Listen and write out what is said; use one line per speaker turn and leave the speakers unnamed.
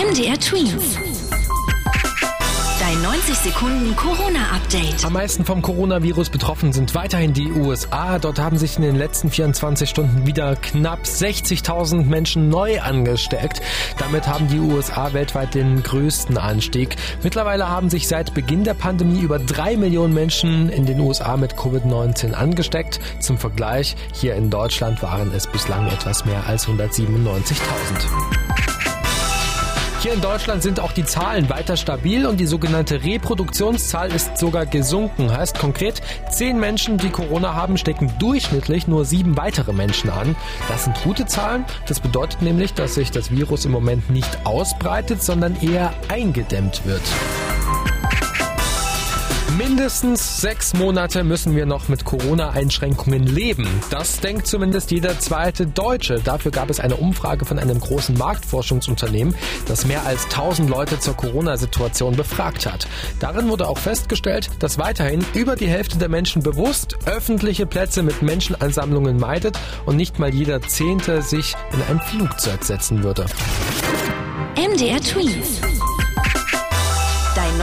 MDR Twins. Dein 90 Sekunden Corona-Update.
Am meisten vom Coronavirus betroffen sind weiterhin die USA. Dort haben sich in den letzten 24 Stunden wieder knapp 60.000 Menschen neu angesteckt. Damit haben die USA weltweit den größten Anstieg. Mittlerweile haben sich seit Beginn der Pandemie über drei Millionen Menschen in den USA mit Covid-19 angesteckt. Zum Vergleich, hier in Deutschland waren es bislang etwas mehr als 197.000. Hier in Deutschland sind auch die Zahlen weiter stabil und die sogenannte Reproduktionszahl ist sogar gesunken. Heißt konkret, zehn Menschen, die Corona haben, stecken durchschnittlich nur sieben weitere Menschen an. Das sind gute Zahlen. Das bedeutet nämlich, dass sich das Virus im Moment nicht ausbreitet, sondern eher eingedämmt wird. Mindestens sechs Monate müssen wir noch mit Corona-Einschränkungen leben. Das denkt zumindest jeder zweite Deutsche. Dafür gab es eine Umfrage von einem großen Marktforschungsunternehmen, das mehr als 1000 Leute zur Corona-Situation befragt hat. Darin wurde auch festgestellt, dass weiterhin über die Hälfte der Menschen bewusst öffentliche Plätze mit Menschenansammlungen meidet und nicht mal jeder Zehnte sich in ein Flugzeug setzen würde.
MDR Twins.